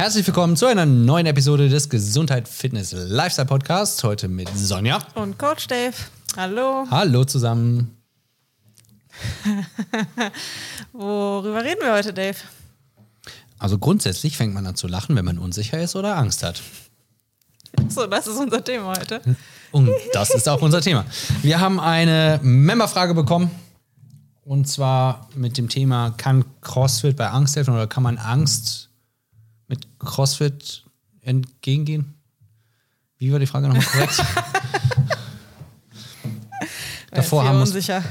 Herzlich willkommen zu einer neuen Episode des Gesundheit, Fitness, Lifestyle Podcasts. Heute mit Sonja. Und Coach Dave. Hallo. Hallo zusammen. Worüber reden wir heute, Dave? Also grundsätzlich fängt man an zu lachen, wenn man unsicher ist oder Angst hat. So, das ist unser Thema heute. Und das ist auch unser Thema. Wir haben eine Memberfrage bekommen. Und zwar mit dem Thema, kann CrossFit bei Angst helfen oder kann man Angst mit CrossFit entgegengehen? Wie war die Frage nochmal korrekt? Davor haben wir,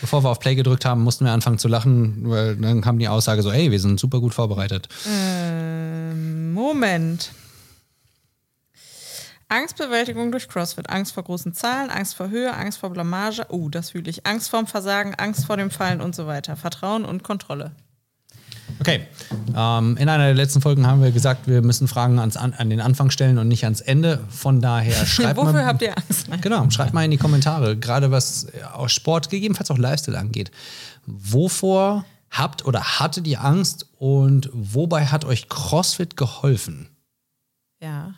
bevor wir auf Play gedrückt haben, mussten wir anfangen zu lachen, weil dann kam die Aussage so, ey, wir sind super gut vorbereitet. Ähm, Moment. Angstbewältigung durch CrossFit. Angst vor großen Zahlen, Angst vor Höhe, Angst vor Blamage. Oh, das fühle ich. Angst vorm Versagen, Angst vor dem Fallen und so weiter. Vertrauen und Kontrolle. Okay. Ähm, in einer der letzten Folgen haben wir gesagt, wir müssen Fragen ans, an, an den Anfang stellen und nicht ans Ende. Von daher schreibt Wofür mal. habt ihr Angst? Genau, schreibt mal in die Kommentare, gerade was äh, auch Sport, gegebenenfalls auch Lifestyle angeht. Wovor habt oder hattet ihr Angst und wobei hat euch CrossFit geholfen? Ja.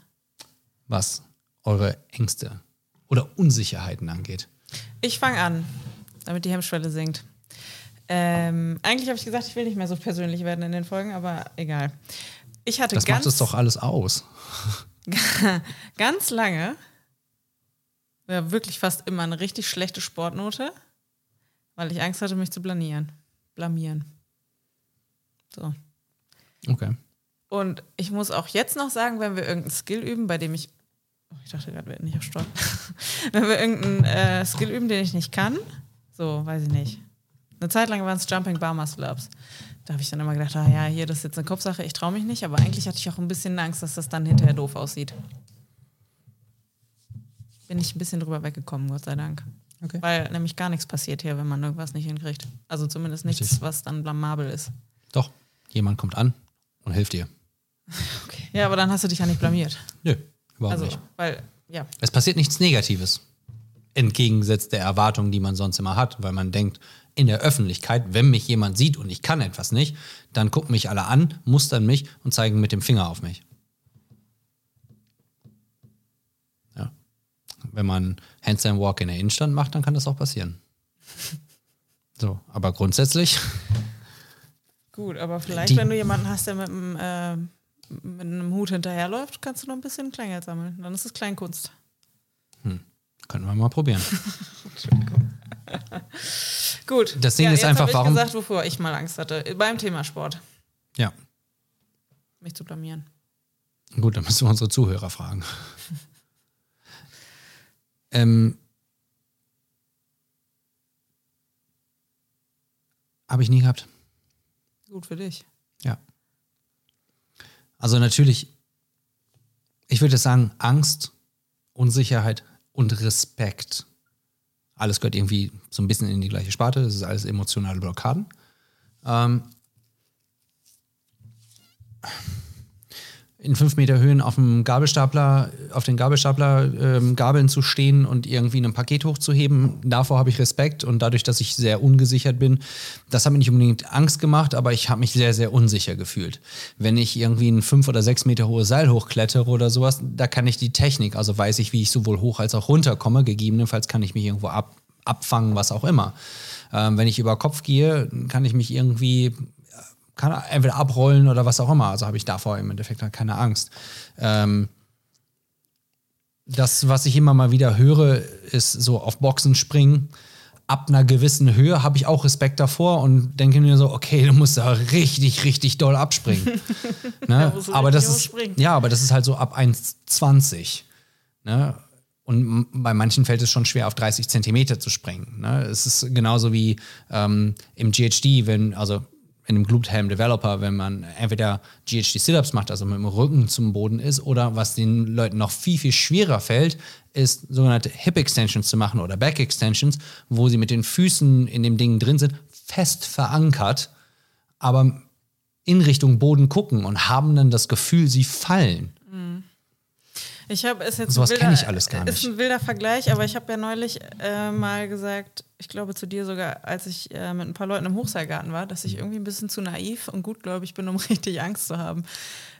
Was eure Ängste oder Unsicherheiten angeht. Ich fange an, damit die Hemmschwelle sinkt. Ähm, eigentlich habe ich gesagt, ich will nicht mehr so persönlich werden in den Folgen, aber egal. Ich hatte Das ganz, macht es doch alles aus. ganz lange, ja, wirklich fast immer eine richtig schlechte Sportnote, weil ich Angst hatte, mich zu blamieren. Blamieren. So. Okay. Und ich muss auch jetzt noch sagen, wenn wir irgendeinen Skill üben, bei dem ich. Oh, ich dachte gerade, wir hätten nicht auf wenn wir irgendeinen äh, Skill üben, den ich nicht kann, so, weiß ich nicht. Eine Zeit lang waren es Jumping Bar Muscle Ups. Da habe ich dann immer gedacht, ah ja, hier, das ist jetzt eine Kopfsache, ich traue mich nicht, aber eigentlich hatte ich auch ein bisschen Angst, dass das dann hinterher doof aussieht. Bin ich ein bisschen drüber weggekommen, Gott sei Dank. Okay. Weil nämlich gar nichts passiert hier, wenn man irgendwas nicht hinkriegt. Also zumindest nichts, Richtig. was dann blamabel ist. Doch, jemand kommt an und hilft dir. Okay. Ja, aber dann hast du dich ja nicht blamiert. Nö, überhaupt Also, nicht. weil, ja. Es passiert nichts Negatives. Entgegengesetzt der Erwartung, die man sonst immer hat, weil man denkt, in der Öffentlichkeit, wenn mich jemand sieht und ich kann etwas nicht, dann gucken mich alle an, mustern mich und zeigen mit dem Finger auf mich. Ja. Wenn man Handstand Walk in der Innenstadt macht, dann kann das auch passieren. So, aber grundsätzlich, Gut, aber vielleicht, Die- wenn du jemanden hast, der mit einem, äh, mit einem Hut hinterherläuft, kannst du noch ein bisschen Kleingeld sammeln. Dann ist es Kleinkunst. können wir mal probieren. Gut. Das Ding ist jetzt einfach, ich warum- gesagt, wovor ich mal Angst hatte. Beim Thema Sport. Ja, Mich zu blamieren. gut, dann müssen wir unsere Zuhörer fragen. ähm, Habe ich nie gehabt. Gut für dich. Ja. Also natürlich, ich würde sagen, Angst, Unsicherheit und Respekt. Alles gehört irgendwie so ein bisschen in die gleiche Sparte. Das ist alles emotionale Blockaden. Ähm, in fünf Meter Höhen auf dem Gabelstapler, auf den Gabelstapler ähm, Gabeln zu stehen und irgendwie ein Paket hochzuheben, davor habe ich Respekt und dadurch, dass ich sehr ungesichert bin, das hat mir nicht unbedingt Angst gemacht, aber ich habe mich sehr, sehr unsicher gefühlt. Wenn ich irgendwie ein fünf oder sechs Meter hohes Seil hochklettere oder sowas, da kann ich die Technik, also weiß ich, wie ich sowohl hoch als auch runter komme. Gegebenenfalls kann ich mich irgendwo ab, abfangen, was auch immer. Ähm, wenn ich über Kopf gehe, kann ich mich irgendwie kann entweder abrollen oder was auch immer. Also habe ich davor im Endeffekt halt keine Angst. Ähm, das, was ich immer mal wieder höre, ist so auf Boxen springen. Ab einer gewissen Höhe habe ich auch Respekt davor und denke mir so, okay, du musst da richtig, richtig doll abspringen. ne? aber das ist, ja, aber das ist halt so ab 1,20. Ne? Und bei manchen fällt es schon schwer, auf 30 Zentimeter zu springen. Ne? Es ist genauso wie ähm, im GHD, wenn, also in einem Glute Helm Developer, wenn man entweder GHD Sit-Ups macht, also mit dem Rücken zum Boden ist, oder was den Leuten noch viel, viel schwerer fällt, ist sogenannte Hip Extensions zu machen oder Back Extensions, wo sie mit den Füßen in dem Ding drin sind, fest verankert, aber in Richtung Boden gucken und haben dann das Gefühl, sie fallen. Ich habe es jetzt Sowas ein kenn wilder- ich alles gar Ist nicht. ein wilder Vergleich, aber ich habe ja neulich äh, mal gesagt, ich glaube zu dir sogar, als ich äh, mit ein paar Leuten im Hochseilgarten war, dass ich irgendwie ein bisschen zu naiv und gutgläubig bin, um richtig Angst zu haben.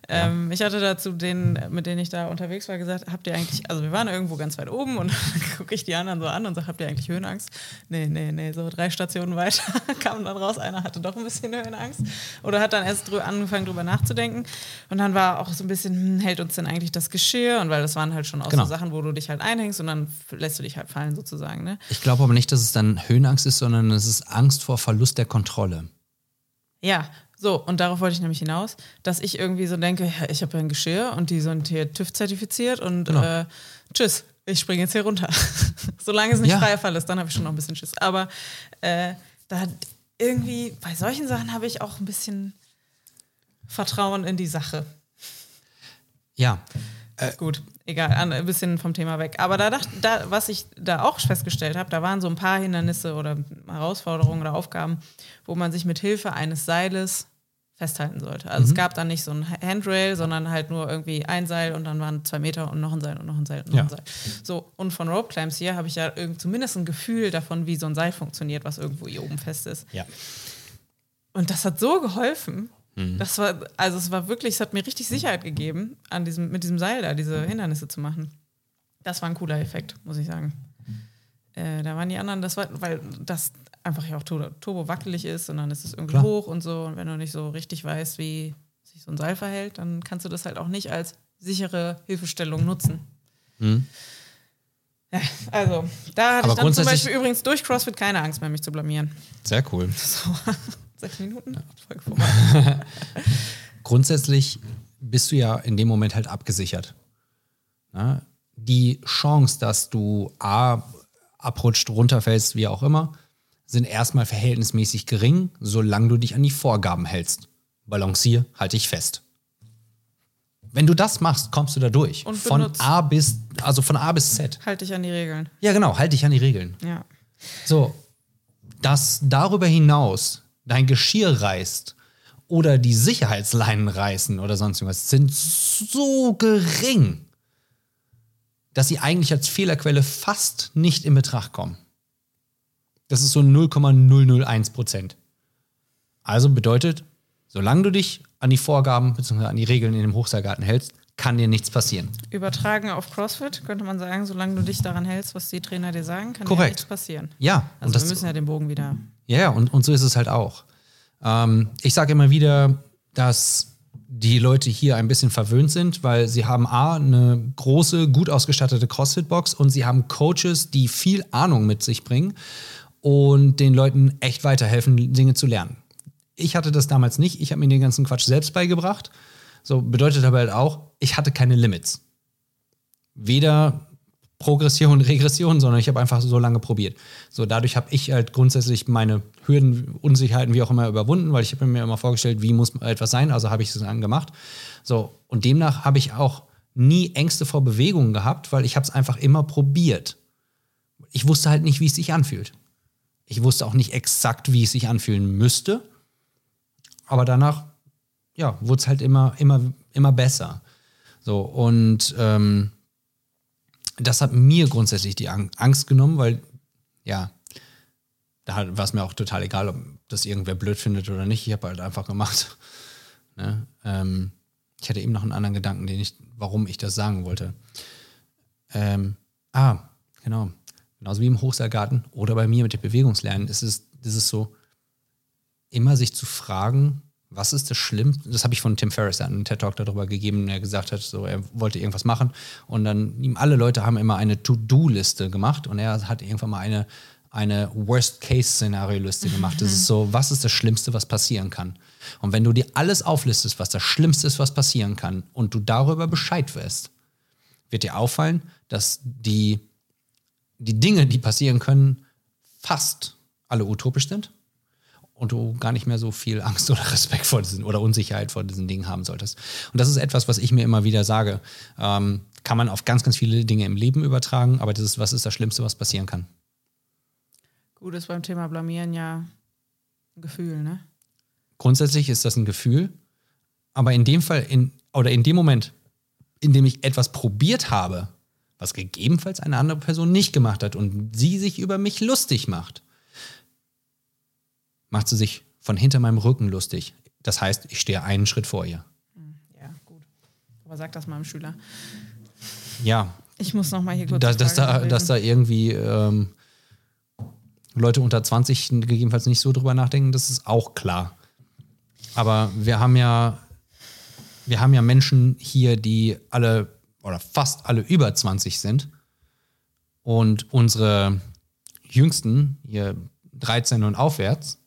Ähm, ich hatte dazu den, mit denen ich da unterwegs war, gesagt, habt ihr eigentlich, also wir waren irgendwo ganz weit oben und dann gucke ich die anderen so an und sage, habt ihr eigentlich Höhenangst? Nee, nee, nee, so drei Stationen weiter kam dann raus, einer hatte doch ein bisschen Höhenangst oder hat dann erst drü angefangen drüber nachzudenken und dann war auch so ein bisschen, hm, hält uns denn eigentlich das Geschirr? Und weil das waren halt schon auch Genau. so Sachen, wo du dich halt einhängst und dann lässt du dich halt fallen sozusagen, ne? Ich glaube aber nicht, dass es dann Höhenangst ist, sondern es ist Angst vor Verlust der Kontrolle. Ja, so, und darauf wollte ich nämlich hinaus, dass ich irgendwie so denke, ich habe ja ein Geschirr und die sind hier TÜV-zertifiziert und Genau. äh, tschüss, ich springe jetzt hier runter. Solange es nicht Ja. freier Fall ist, dann habe ich schon noch ein bisschen Schiss. Aber äh, da irgendwie, bei solchen Sachen habe ich auch ein bisschen Vertrauen in die Sache. Ja, Gut, egal, ein bisschen vom Thema weg. Aber da dachte, da, was ich da auch festgestellt habe, da waren so ein paar Hindernisse oder Herausforderungen oder Aufgaben, wo man sich mit Hilfe eines Seiles festhalten sollte. Also es gab dann nicht so ein Handrail, sondern halt nur irgendwie ein Seil und dann waren zwei Meter und noch ein Seil und noch ein Seil und noch Ja. ein Seil. So, und von Rope Climbs hier habe ich ja irgend, zumindest ein Gefühl davon, wie so ein Seil funktioniert, was irgendwo hier oben fest ist. ja. Und das hat so geholfen. Das war, also es war wirklich, es hat mir richtig Sicherheit gegeben, an diesem, mit diesem Seil da diese Hindernisse zu machen. Das war ein cooler Effekt, muss ich sagen. Äh, da waren die anderen, das war, weil das einfach ja auch turbo, wackelig ist und dann ist es irgendwie Klar. hoch und so. Und wenn du nicht so richtig weißt, wie sich so ein Seil verhält, dann kannst du das halt auch nicht als sichere Hilfestellung nutzen. Ja, also, da hatte Aber ich dann zum Beispiel übrigens durch CrossFit keine Angst mehr, mich zu blamieren. Sehr cool. So, sechs Minuten? Folge vorbei. Grundsätzlich bist du ja in dem Moment halt abgesichert. Ja? Die Chance, dass du A, abrutscht, runterfällst, wie auch immer, sind erstmal verhältnismäßig gering, solange du dich an die Vorgaben hältst. Balancier, halte dich fest. Wenn du das machst, kommst du da durch. Und von A bis, also von A bis Z. Halt dich an die Regeln. Ja, genau, halte dich an die Regeln. Ja. So, dass darüber hinaus dein Geschirr reißt oder die Sicherheitsleinen reißen oder sonst irgendwas, sind so gering, dass sie eigentlich als Fehlerquelle fast nicht in Betracht kommen. Das ist so 0,001 Prozent. Also bedeutet, solange du dich an die Vorgaben bzw. an die Regeln in dem Hochseilgarten hältst, kann dir nichts passieren. Übertragen auf CrossFit könnte man sagen, solange du dich daran hältst, was die Trainer dir sagen, kann dir Korrekt. nichts passieren. Ja, Also wir müssen ja den Bogen wieder. Ja, ja, und, und so ist es halt auch. Ähm, ich sage immer wieder, dass die Leute hier ein bisschen verwöhnt sind, weil sie haben A, eine große, gut ausgestattete CrossFit-Box und sie haben Coaches, die viel Ahnung mit sich bringen und den Leuten echt weiterhelfen, Dinge zu lernen. Ich hatte das damals nicht. Ich habe mir den ganzen Quatsch selbst beigebracht. So bedeutet aber halt auch, ich hatte keine Limits. Weder Progression, Regression, sondern ich habe einfach so lange probiert. So dadurch habe ich halt grundsätzlich meine Hürden, Unsicherheiten, wie auch immer überwunden, weil ich habe mir immer vorgestellt, wie muss etwas sein, also habe ich es dann gemacht. So und demnach habe ich auch nie Ängste vor Bewegungen gehabt, weil ich habe es einfach immer probiert. Ich wusste halt nicht, wie es sich anfühlt. Ich wusste auch nicht exakt, wie es sich anfühlen müsste, aber danach ja, wurde es halt immer, immer, immer besser. So, und ähm, das hat mir grundsätzlich die Ang- Angst genommen, weil, ja, da war es mir auch total egal, ob das irgendwer blöd findet oder nicht. Ich habe halt einfach gemacht. Ne? Ähm, ich hatte eben noch einen anderen Gedanken, den ich, warum ich das sagen wollte. Ähm, ah, genau. Genauso wie im Hochseilgarten oder bei mir mit dem Bewegungslernen ist es, ist es so, immer sich zu fragen, was ist das Schlimmste? Das habe ich von Tim Ferriss, der hat einen TED-Talk darüber gegeben, der gesagt hat, so, er wollte irgendwas machen und dann, ihm alle Leute haben immer eine To-Do-Liste gemacht und er hat irgendwann mal eine, eine Worst-Case-Szenario-Liste gemacht. Das ist so, was ist das Schlimmste, was passieren kann? Und wenn du dir alles auflistest, was das Schlimmste ist, was passieren kann und du darüber Bescheid wirst, wird dir auffallen, dass die, die Dinge, die passieren können, fast alle utopisch sind und du gar nicht mehr so viel Angst oder Respekt vor diesen oder Unsicherheit vor diesen Dingen haben solltest. Und das ist etwas, was ich mir immer wieder sage. Ähm, kann man auf ganz, ganz viele Dinge im Leben übertragen, aber das ist, was ist das Schlimmste, was passieren kann? Gut ist beim Thema Blamieren ja ein Gefühl, ne? Grundsätzlich ist das ein Gefühl, aber in dem Fall, in, oder in dem Moment, in dem ich etwas probiert habe, was gegebenenfalls eine andere Person nicht gemacht hat und sie sich über mich lustig macht, macht sie sich von hinter meinem Rücken lustig. Das heißt, ich stehe einen Schritt vor ihr. Ja, gut. Aber sag das meinem Schüler. Ja, Ich muss noch mal hier kurz. dass, die dass, da, dass da irgendwie ähm, Leute unter 20 gegebenenfalls nicht so drüber nachdenken, das ist auch klar. Aber wir haben ja, wir haben ja Menschen hier, die alle oder fast alle über 20 sind. Und unsere Jüngsten, hier 13 und aufwärts,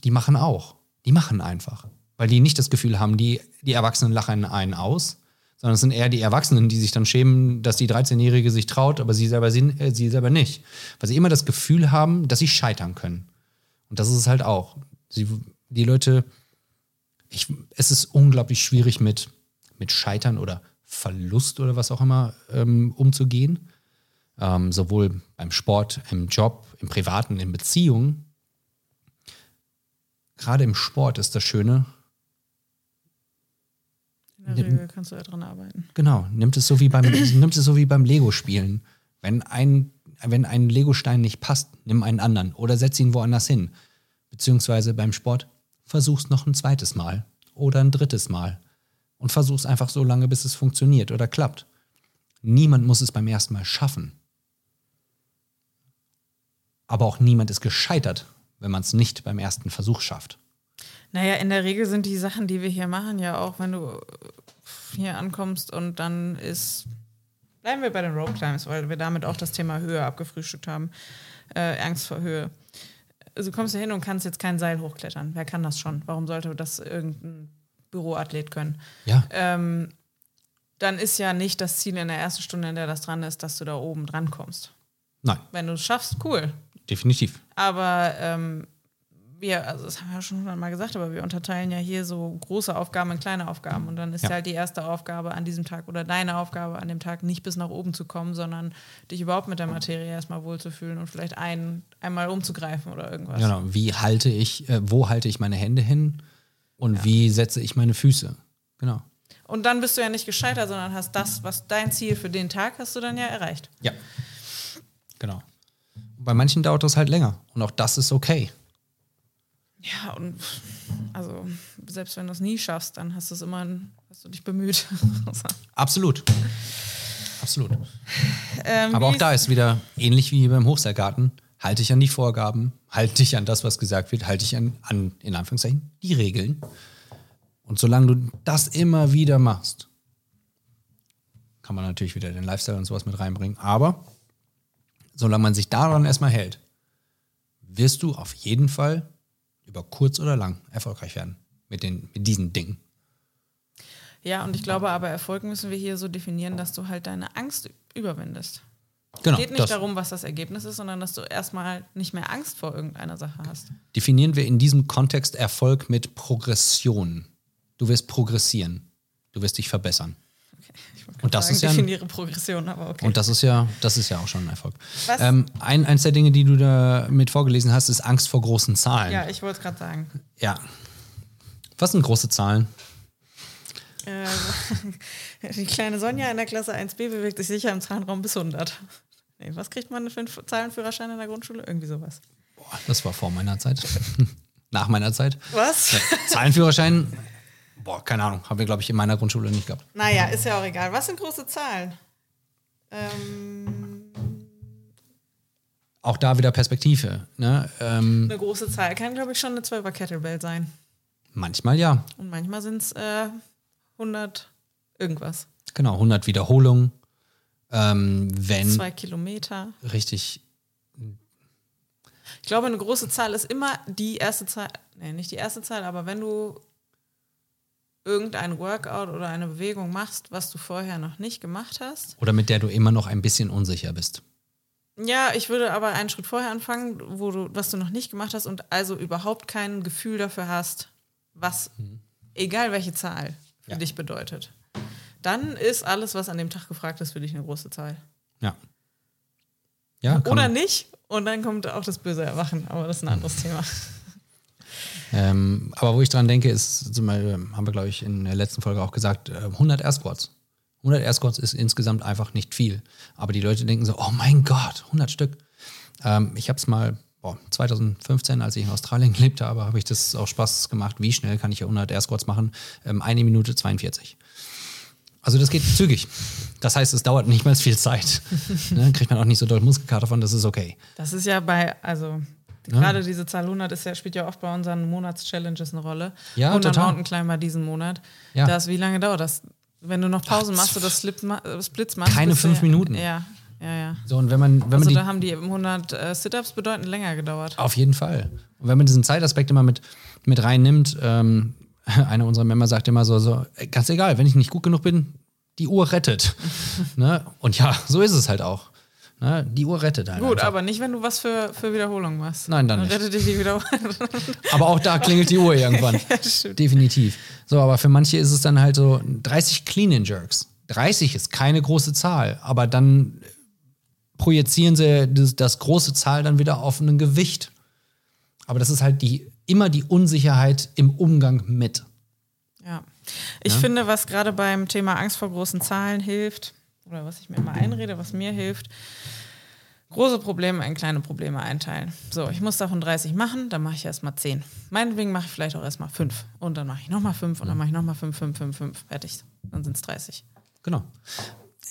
die machen auch. Die machen einfach. Weil die nicht das Gefühl haben, die, die Erwachsenen lachen einen aus, sondern es sind eher die Erwachsenen, die sich dann schämen, dass die 13-Jährige sich traut, aber sie selber, sind, äh, sie selber nicht. Weil sie immer das Gefühl haben, dass sie scheitern können. Und das ist es halt auch. Sie, die Leute, ich, es ist unglaublich schwierig mit, mit Scheitern oder Verlust oder was auch immer ähm, umzugehen. Ähm, sowohl beim Sport, im Job, im Privaten, in Beziehungen. Gerade im Sport ist das Schöne, In der Regel kannst du ja dran arbeiten. Genau, nimmt es so wie beim, nimmt es so wie beim Lego-Spielen. Wenn ein, wenn ein Lego-Stein nicht passt, nimm einen anderen oder setz ihn woanders hin. Beziehungsweise beim Sport, versuch's noch ein zweites Mal oder ein drittes Mal. Und versuch's einfach so lange, bis es funktioniert oder klappt. Niemand muss es beim ersten Mal schaffen. Aber auch niemand ist gescheitert, wenn man es nicht beim ersten Versuch schafft. Naja, in der Regel sind die Sachen, die wir hier machen, ja auch, wenn du äh, hier ankommst und dann ist. Bleiben wir bei den Rope Climbs, weil wir damit auch das Thema Höhe abgefrühstückt haben. Äh, Angst vor Höhe. Also du kommst hier hin und kannst jetzt kein Seil hochklettern. Wer kann das schon? Warum sollte das irgendein Büroathlet können? Ja, Ähm, dann ist ja nicht das Ziel in der ersten Stunde, in der das dran ist, dass du da oben dran kommst. nein, Wenn du es schaffst, cool. Definitiv. Aber ähm, wir, also das haben wir ja schon hundertmal gesagt, aber wir unterteilen ja hier so große Aufgaben in kleine Aufgaben. Und dann ist Ja. halt die erste Aufgabe an diesem Tag oder deine Aufgabe an dem Tag nicht bis nach oben zu kommen, sondern dich überhaupt mit der Materie erstmal wohlzufühlen und vielleicht ein, einmal umzugreifen oder irgendwas. Genau. Wie halte ich, äh, wo halte ich meine Hände hin und wie setze ich meine Füße? Genau. Und dann bist du ja nicht gescheitert, sondern hast das, was dein Ziel für den Tag hast du dann ja erreicht. Ja. Genau. Bei manchen dauert das halt länger und auch das ist okay. Ja, und also selbst wenn du es nie schaffst, dann hast du es immer, hast du dich bemüht. Absolut. Absolut. ähm, Aber auch da ist wieder ähnlich wie beim Hochseilgarten. Halte dich an die Vorgaben, halte dich an das, was gesagt wird, halte dich an, an, in Anführungszeichen, die Regeln. Und solange du das immer wieder machst, kann man natürlich wieder den Lifestyle und sowas mit reinbringen. Aber solange man sich daran erstmal hält, wirst du auf jeden Fall über kurz oder lang erfolgreich werden mit, den, mit diesen Dingen. Ja, und ich glaube aber, Erfolg müssen wir hier so definieren, dass du halt deine Angst überwindest. Genau. Es geht nicht darum, was das Ergebnis ist, sondern dass du erstmal nicht mehr Angst vor irgendeiner Sache hast. definieren wir in diesem Kontext Erfolg mit Progression. Du wirst progressieren. Du wirst dich verbessern. Wollte Und das sagen, ist ja definiere Progression, aber okay. Und das ist ja, das ist ja auch schon ein Erfolg. Ähm, ein, eins der Dinge, die du da mit vorgelesen hast, ist Angst vor großen Zahlen. ja, ich wollte es gerade sagen. ja. Was sind große Zahlen? Äh, die kleine Sonja in der Klasse 1b bewegt sich sicher im Zahlenraum bis 100. Nee, was kriegt man für einen Zahlenführerschein in der Grundschule? Irgendwie sowas. Boah, das war vor meiner Zeit. Nach meiner Zeit. Was? Zahlenführerschein, boah, keine Ahnung, haben wir, glaube ich, in meiner Grundschule nicht gehabt. Naja, ist ja auch egal. Was sind große Zahlen? Ähm, Auch da wieder Perspektive. Ne? Ähm, eine große Zahl kann, glaube ich, schon eine 12er Kettlebell sein. manchmal ja. Und manchmal sind es äh, 100 irgendwas. Genau, 100 Wiederholungen. Ähm, wenn Zwei Kilometer. richtig Ich glaube, eine große Zahl ist immer die erste Zahl. Nee, nicht die erste Zahl, aber wenn du irgendein Workout oder eine Bewegung machst, was du vorher noch nicht gemacht hast. oder mit der du immer noch ein bisschen unsicher bist. Ja, ich würde aber einen Schritt vorher anfangen, wo du, was du noch nicht gemacht hast und also überhaupt kein Gefühl dafür hast, was, egal welche Zahl, für Ja. dich bedeutet. Dann ist alles, was an dem Tag gefragt ist, für dich eine große Zahl. Ja. Ja, Oder nicht. Und dann kommt auch das böse Erwachen, aber das ist ein anderes Thema. Ähm, aber wo ich dran denke, ist, zum Beispiel, haben wir, glaube ich, in der letzten Folge auch gesagt, äh, 100 Air Squats. 100 Air Squats ist insgesamt einfach nicht viel. Aber die Leute denken so, oh mein Gott, 100 Stück. Ähm, ich habe es mal boah, 2015, als ich in Australien gelebt habe, habe ich das auch Spaß gemacht. Wie schnell kann ich 100 Air Squats machen? Ähm, eine Minute 42. Also das geht zügig. Das heißt, es dauert nicht mal viel Zeit. ne? Kriegt man auch nicht so doll Muskelkater von, das ist okay. Das ist ja bei, also gerade diese Zahl 100 ist ja, spielt ja oft bei unseren Monatschallenges eine Rolle. Ja, 100 total. Mountain Climber diesen Monat. Ja. Das, wie lange dauert das? Wenn du noch Pausen Ach, machst oder Slip, äh, Splits machst. Keine fünf ja, Minuten. Ja, ja, ja. So, und wenn man, wenn man Also die, da haben die 100 äh, Sit-Ups bedeutend länger gedauert. Auf jeden Fall. Und wenn man diesen Zeitaspekt immer mit, mit reinnimmt, ähm, einer unserer Member sagt immer so, so, ganz egal, wenn ich nicht gut genug bin, die Uhr rettet. ne? Und ja, so ist es halt auch. Ne? Die Uhr rettet halt. Gut, einfach. aber nicht, wenn du was für, für Wiederholung machst. Nein, dann nicht. rettet dich die Wiederholung. aber auch da klingelt die Uhr irgendwann. stimmt. Definitiv. So, aber für manche ist es dann halt so 30 Clean and Jerks. 30 ist keine große Zahl, aber dann projizieren sie das, das große Zahl dann wieder auf ein Gewicht. Aber das ist halt die, immer die Unsicherheit im Umgang mit. Ja. Ich finde, was gerade beim Thema Angst vor großen Zahlen hilft, oder was ich mir immer einrede, was mir hilft, große Probleme in kleine Probleme einteilen. So, ich muss davon 30 machen, dann mache ich erstmal 10. Meinetwegen mache ich vielleicht auch erstmal 5. Und dann mache ich nochmal 5 und dann mache ich nochmal 5, 5, 5, 5. Fertig. Dann sind es 30. Genau.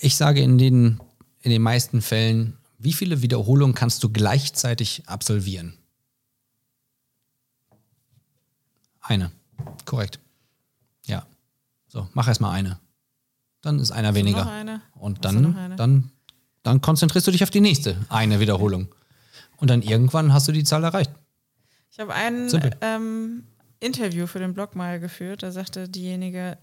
Ich sage in den, in den meisten Fällen, wie viele Wiederholungen kannst du gleichzeitig absolvieren? Eine. Korrekt. Ja. So, mach erstmal eine. Dann ist einer weniger. noch eine? Und dann, dann, dann konzentrierst du dich auf die nächste eine Wiederholung. Und dann irgendwann hast du die Zahl erreicht. Ich habe ein ähm, Interview für den Blog mal geführt. Da sagte diejenige,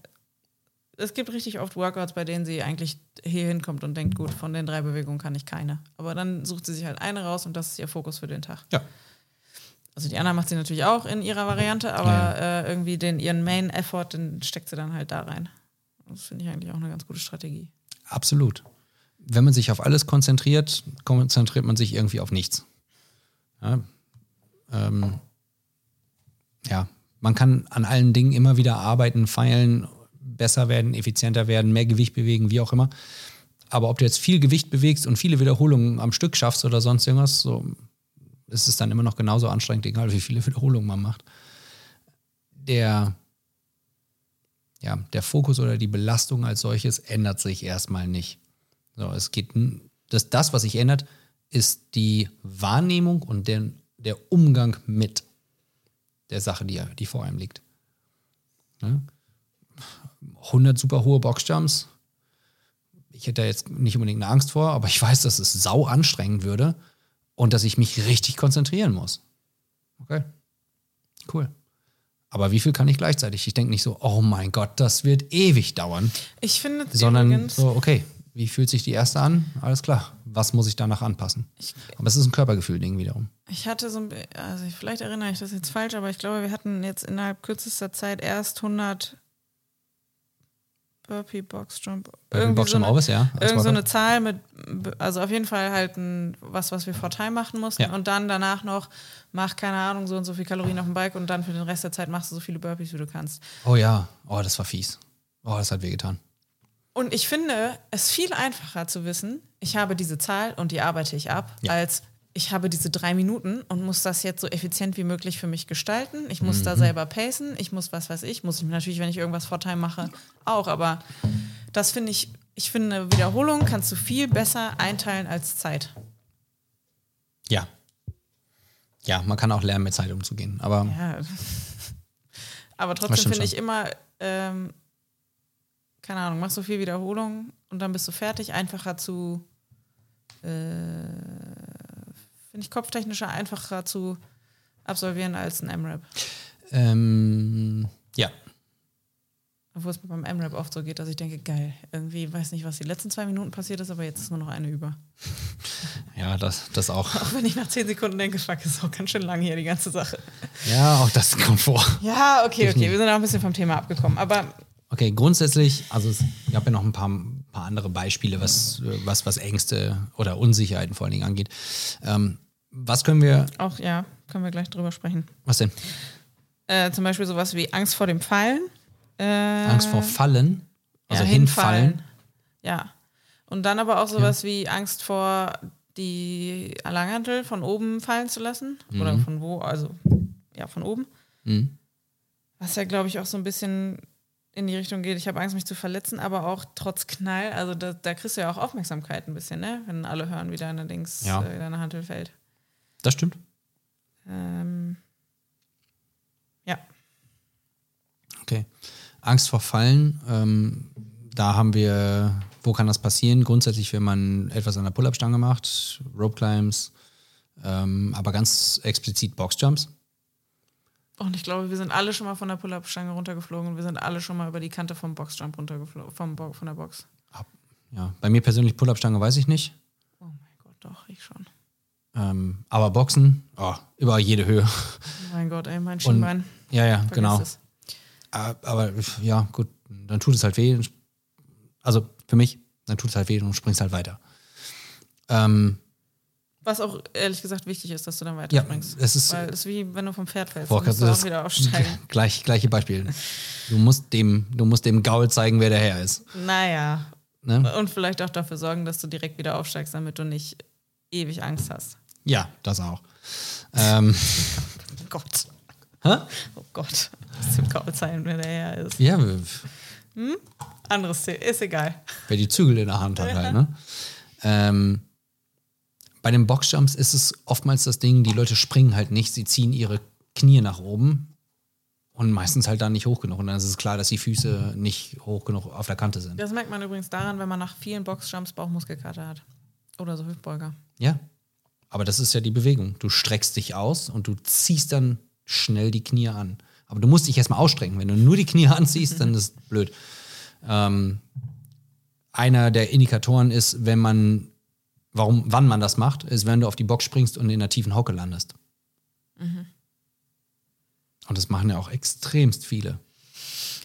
es gibt richtig oft Workouts, bei denen sie eigentlich hier hinkommt und denkt, gut, von den drei Bewegungen kann ich keine. Aber dann sucht sie sich halt eine raus und das ist ihr Fokus für den Tag. Ja. Also die Anna macht sie natürlich auch in ihrer Variante, aber Äh, irgendwie den ihren Main Effort, den steckt sie dann halt da rein. Das finde ich eigentlich auch eine ganz gute Strategie. Absolut. Wenn man sich auf alles konzentriert, konzentriert man sich irgendwie auf nichts. Ja, ähm, ja, man kann an allen Dingen immer wieder arbeiten, feilen, besser werden, effizienter werden, mehr Gewicht bewegen, wie auch immer. Aber ob du jetzt viel Gewicht bewegst und viele Wiederholungen am Stück schaffst oder sonst irgendwas, so ist es dann immer noch genauso anstrengend, egal wie viele Wiederholungen man macht. Der, ja, der Fokus oder die Belastung als solches ändert sich erstmal nicht. So, es geht, das, das, was sich ändert, ist die Wahrnehmung und der, der Umgang mit der Sache, die, die vor einem liegt. Ne? 100 super hohe Boxjumps. Ich hätte da jetzt nicht unbedingt eine Angst vor, aber ich weiß, dass es sau anstrengend würde und dass ich mich richtig konzentrieren muss. Okay. Cool. Aber wie viel kann ich gleichzeitig? Ich denke nicht so, oh mein Gott, das wird ewig dauern, Ich finde sondern übrigens, so, okay, wie fühlt sich die erste an? Alles klar. Was muss ich danach anpassen? aber es ist ein Körpergefühl-Ding wiederum. Ich hatte so ein, also vielleicht erinnere ich das jetzt falsch, aber ich glaube, wir hatten jetzt innerhalb kürzester Zeit erst 100 Burpee Box Jump. Burpee Box Jump so eine, ja, Irgend so eine. Zahl mit, also auf jeden Fall halt ein, was, was wir vor Time machen mussten Ja. und dann danach noch, mach keine Ahnung, so und so viel Kalorien auf dem Bike und dann für den Rest der Zeit machst du so viele Burpees, wie du kannst. Oh ja, oh, das war fies. Oh, das hat wehgetan. Und ich finde es viel einfacher zu wissen, ich habe diese Zahl und die arbeite ich ab, Ja. als ich habe diese drei Minuten und muss das jetzt so effizient wie möglich für mich gestalten. Ich muss Mhm. da selber pacen, ich muss was weiß ich, muss ich natürlich, wenn ich irgendwas vor Time mache, auch. Aber das finde ich, ich finde, eine Wiederholung kannst du viel besser einteilen als Zeit. Ja. Ja, man kann auch lernen, mit Zeit umzugehen. Aber Ja. Aber trotzdem finde ich immer, ähm, keine Ahnung, mach so viel Wiederholung und dann bist du fertig. Einfacher zu, äh, finde ich kopftechnischer einfacher zu absolvieren als ein M-Rap. ähm, ja, Obwohl es mir beim M-Rap oft so geht, dass ich denke, geil, irgendwie weiß nicht, was die letzten zwei Minuten passiert ist, aber jetzt ist nur noch eine über. ja, das, das auch. Auch wenn ich nach zehn Sekunden denke, fuck, ist auch ganz schön lang hier die ganze Sache. Ja, auch das kommt vor. Ja, okay, okay, wir sind auch ein bisschen vom Thema abgekommen. Aber Okay, grundsätzlich, also es gab ja noch ein paar, paar andere Beispiele, was, was, was Ängste oder Unsicherheiten vor allen Dingen angeht. Ähm, was können wir, auch, ja, können wir gleich drüber sprechen. was denn? Äh, zum Beispiel sowas wie Angst vor dem Fallen. Äh, Angst vor Fallen? Also ja, hinfallen? Ja. Und dann aber auch sowas wie Angst vor die Langhantel von oben fallen zu lassen. Oder von wo? Also, ja, von oben. Mhm. Was ja, glaube ich, auch so ein bisschen in die Richtung geht, ich habe Angst, mich zu verletzen, aber auch trotz Knall, also da, da kriegst du ja auch Aufmerksamkeit ein bisschen, ne? Wenn alle hören, wie deine Dings, Ja. äh, deine Hantel fällt. Das stimmt. Ähm, ja. Okay. Angst vor Fallen, ähm, da haben wir, wo kann das passieren? Grundsätzlich, wenn man etwas an der Pull-Up-Stange macht, Rope Climbs, ähm, aber ganz explizit Boxjumps. Und ich glaube, wir sind alle schon mal von der Pull-Up-Stange runtergeflogen und wir sind alle schon mal über die Kante vom Boxjump runtergeflogen, vom Bo von der Box. Ja, bei mir persönlich Pull-Up-Stange weiß ich nicht. Oh mein Gott, doch, ich schon. Ähm, aber Boxen, oh, über jede Höhe. Oh mein Gott, ey, mein Schienbein. Ja, ja, Vergiss genau. es. Ah, Aber ja, gut, dann tut es halt weh. Also für mich, dann tut es halt weh und du springst halt weiter. Ähm, Was auch ehrlich gesagt wichtig ist, dass du dann ja, weiterspringst. es ist Weil es ist wie wenn du vom Pferd fällst, Boah, musst du auch wieder aussteigen. gleich, gleiche Beispiel. Du musst dem, du musst dem Gaul zeigen, wer der Herr ist. Naja. Ne? Und vielleicht auch dafür sorgen, dass du direkt wieder aufsteigst, damit du nicht ewig Angst hast. Ja, das auch. Ähm, Oh Gott. hä? Oh Gott. Das dem der Herr ist. Ja, Anderes Thema. Ist egal. wer die Zügel in der Hand hat halt, ne? Ähm, bei den Boxjumps ist es oftmals das Ding, die Leute springen halt nicht, sie ziehen ihre Knie nach oben und meistens halt dann nicht hoch genug. Und dann ist es klar, dass die Füße nicht hoch genug auf der Kante sind. Das merkt man übrigens daran, wenn man nach vielen Boxjumps Bauchmuskelkater hat. Oder so Hüftbeuger. Ja. Aber das ist ja die Bewegung. Du streckst dich aus und du ziehst dann schnell die Knie an. Aber du musst dich erstmal ausstrecken. Wenn du nur die Knie anziehst, dann ist es blöd. Ähm, einer der Indikatoren ist, wenn man, warum, wann man das macht, ist, wenn du auf die Box springst und in einer tiefen Hocke landest. Und das machen ja auch extremst viele.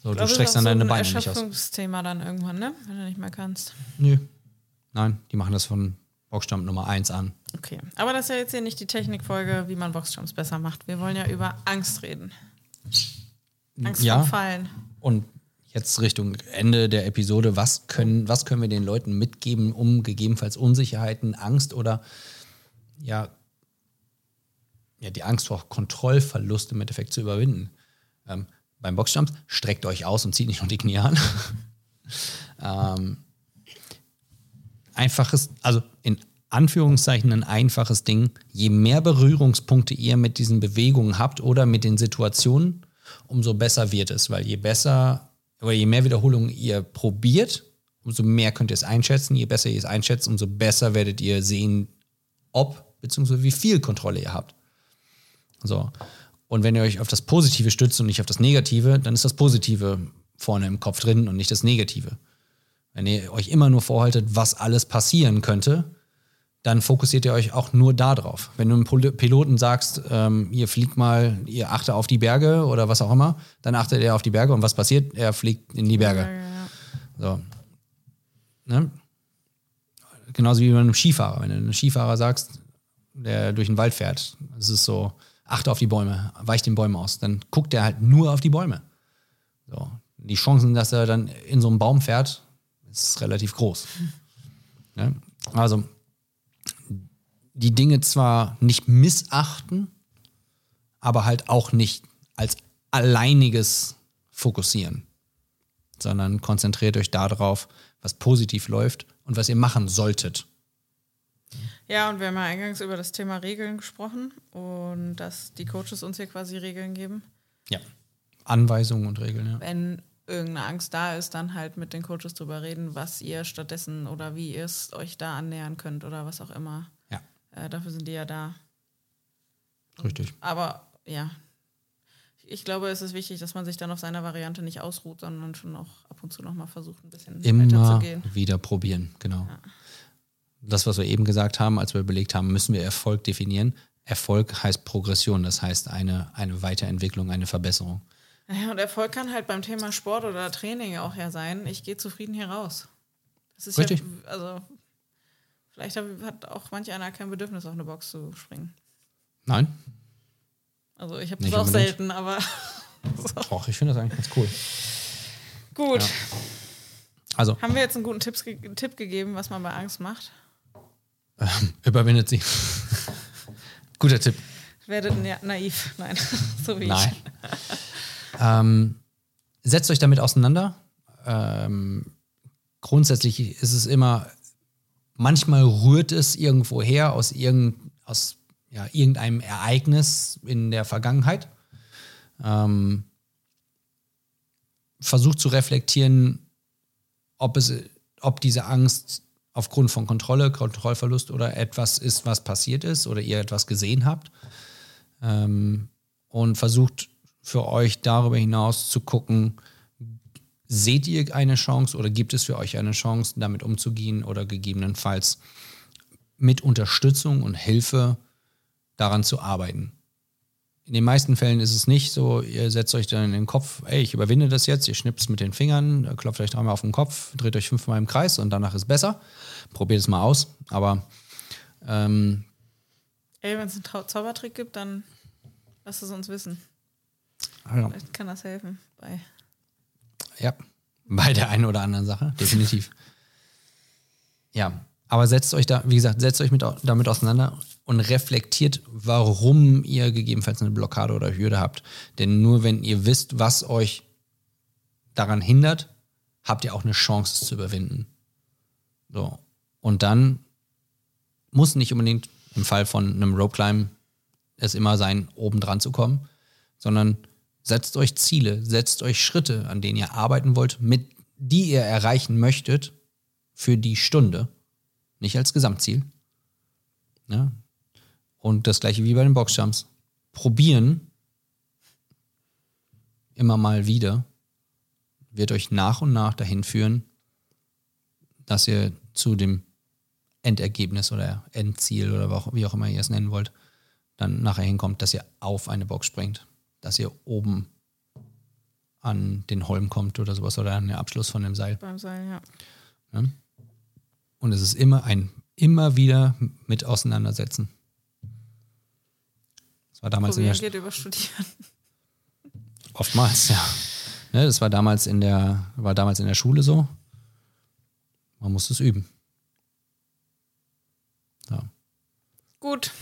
So, du Das ist streckst dann so deine ein Beine nicht aus. Erschöpfungsthema dann irgendwann, ne? Wenn du nicht mehr kannst. Nö. Nein, die machen das von Boxjump Nummer 1 an. Okay. Aber das ist ja jetzt hier nicht die Technikfolge, wie man Boxjumps besser macht. Wir wollen ja über Angst reden. Angst Ja. vom Fallen. Und jetzt Richtung Ende der Episode, was können, was können wir den Leuten mitgeben, um gegebenenfalls Unsicherheiten, Angst oder ja, ja die Angst vor Kontrollverlust im Endeffekt zu überwinden? Ähm, beim Boxjumps streckt euch aus und zieht nicht nur die Knie an. ähm, einfaches, also in Anführungszeichen ein einfaches Ding. Je mehr Berührungspunkte ihr mit diesen Bewegungen habt oder mit den Situationen, umso besser wird es, weil je besser oder je mehr Wiederholungen ihr probiert, umso mehr könnt ihr es einschätzen. Je besser ihr es einschätzt, umso besser werdet ihr sehen, ob bzw. wie viel Kontrolle ihr habt. So. Und wenn ihr euch auf das Positive stützt und nicht auf das Negative, dann ist das Positive vorne im Kopf drin und nicht das Negative. Wenn ihr euch immer nur vorhaltet, was alles passieren könnte, dann fokussiert ihr euch auch nur darauf. Wenn du einem Piloten sagst, ähm, ihr fliegt mal, ihr achte auf die Berge oder was auch immer, dann achtet er auf die Berge und was passiert? Er fliegt in die Berge. Ja. So. Ne? Genauso wie bei einem Skifahrer. Wenn du einem Skifahrer sagst, der durch den Wald fährt, es ist so, achte auf die Bäume, weich den Bäumen aus, dann guckt er halt nur auf die Bäume. So. Die Chancen, dass er dann in so einem Baum fährt, ist relativ groß. Ne? Also, die Dinge zwar nicht missachten, aber halt auch nicht als alleiniges fokussieren sondern konzentriert euch darauf, was positiv läuft und was ihr machen solltet. Ja, und wir haben ja eingangs über das Thema Regeln gesprochen und dass die Coaches uns hier quasi Regeln geben. Ja. Anweisungen und Regeln, ja. Wenn irgendeine Angst da ist, dann halt mit den Coaches drüber reden, was ihr stattdessen oder wie ihr es euch da annähern könnt oder was auch immer. Ja, Äh, dafür sind die ja da. richtig. Aber ja, ich glaube, es ist wichtig, dass man sich dann auf seiner Variante nicht ausruht, sondern schon auch ab und zu nochmal versucht, ein bisschen Immer weiterzugehen. wieder probieren, genau. Das, was wir eben gesagt haben, als wir überlegt haben, müssen wir Erfolg definieren. Erfolg heißt Progression, das heißt eine, eine Weiterentwicklung, eine Verbesserung. Naja, und Erfolg kann halt beim Thema Sport oder Training auch ja sein, ich gehe zufrieden hier raus. Das ist Richtig. ja, also vielleicht hat auch manch einer kein Bedürfnis, auf eine Box zu springen. Nein? Also ich habe das auch unbedingt. selten, aber Och, ich finde das eigentlich ganz cool. gut. Also, Haben wir jetzt einen guten Tipps, Tipp gegeben, was man bei Angst macht? Ähm, überwindet sie. Guter Tipp. Werdet na naiv. Nein, so wie Nein. ähm, setzt euch damit auseinander. Ähm, grundsätzlich ist es immer, manchmal rührt es irgendwo her aus, irgend, aus ja, irgendeinem Ereignis in der Vergangenheit. Ähm, versucht zu reflektieren, ob, es, ob diese Angst aufgrund von Kontrolle, Kontrollverlust oder etwas ist, was passiert ist oder ihr etwas gesehen habt. Ähm, und versucht für euch darüber hinaus zu gucken, seht ihr eine Chance oder gibt es für euch eine Chance, damit umzugehen oder gegebenenfalls mit Unterstützung und Hilfe daran zu arbeiten. In den meisten Fällen ist es nicht so, ihr setzt euch dann in den Kopf, ey, ich überwinde das jetzt, ihr schnippt mit den Fingern, klopft euch dreimal auf den Kopf, dreht euch fünfmal im Kreis und danach ist besser. Probiert es mal aus. Aber ähm, Ey, wenn es einen Trau Zaubertrick gibt, dann lasst es uns wissen. Vielleicht kann das helfen. Bei ja, bei der einen oder anderen Sache, definitiv. ja, aber setzt euch da, wie gesagt, setzt euch mit, damit auseinander und reflektiert, warum ihr gegebenenfalls eine Blockade oder Hürde habt. Denn nur wenn ihr wisst, was euch daran hindert, habt ihr auch eine Chance, es zu überwinden. So. Und dann muss nicht unbedingt im Fall von einem Rope Climb es immer sein, oben dran zu kommen, sondern setzt euch Ziele, setzt euch Schritte, an denen ihr arbeiten wollt, mit die ihr erreichen möchtet für die Stunde, nicht als Gesamtziel. Ja. Und das gleiche wie bei den Boxjumps. Probieren immer mal wieder wird euch nach und nach dahin führen, dass ihr zu dem Endergebnis oder Endziel oder wie auch immer ihr es nennen wollt, dann nachher hinkommt, dass ihr auf eine Box springt, dass ihr oben an den Holm kommt oder sowas oder an den Abschluss von dem Seil. beim Seil, ja. Ja? Und es ist immer ein immer wieder mit auseinandersetzen. Das war damals in Probieren der geht über Studieren. oftmals, ja. Ne, das war damals in der war damals in der Schule so. Man musste es üben. Ja. Gut,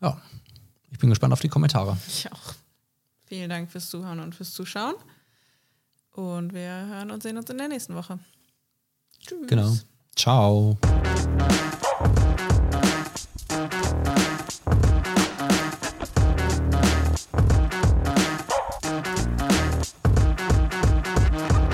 ja. Ich bin gespannt auf die Kommentare. ich auch. Vielen Dank fürs Zuhören und fürs Zuschauen. Und wir hören und sehen uns in der nächsten Woche. Tschüss. Genau. Ciao.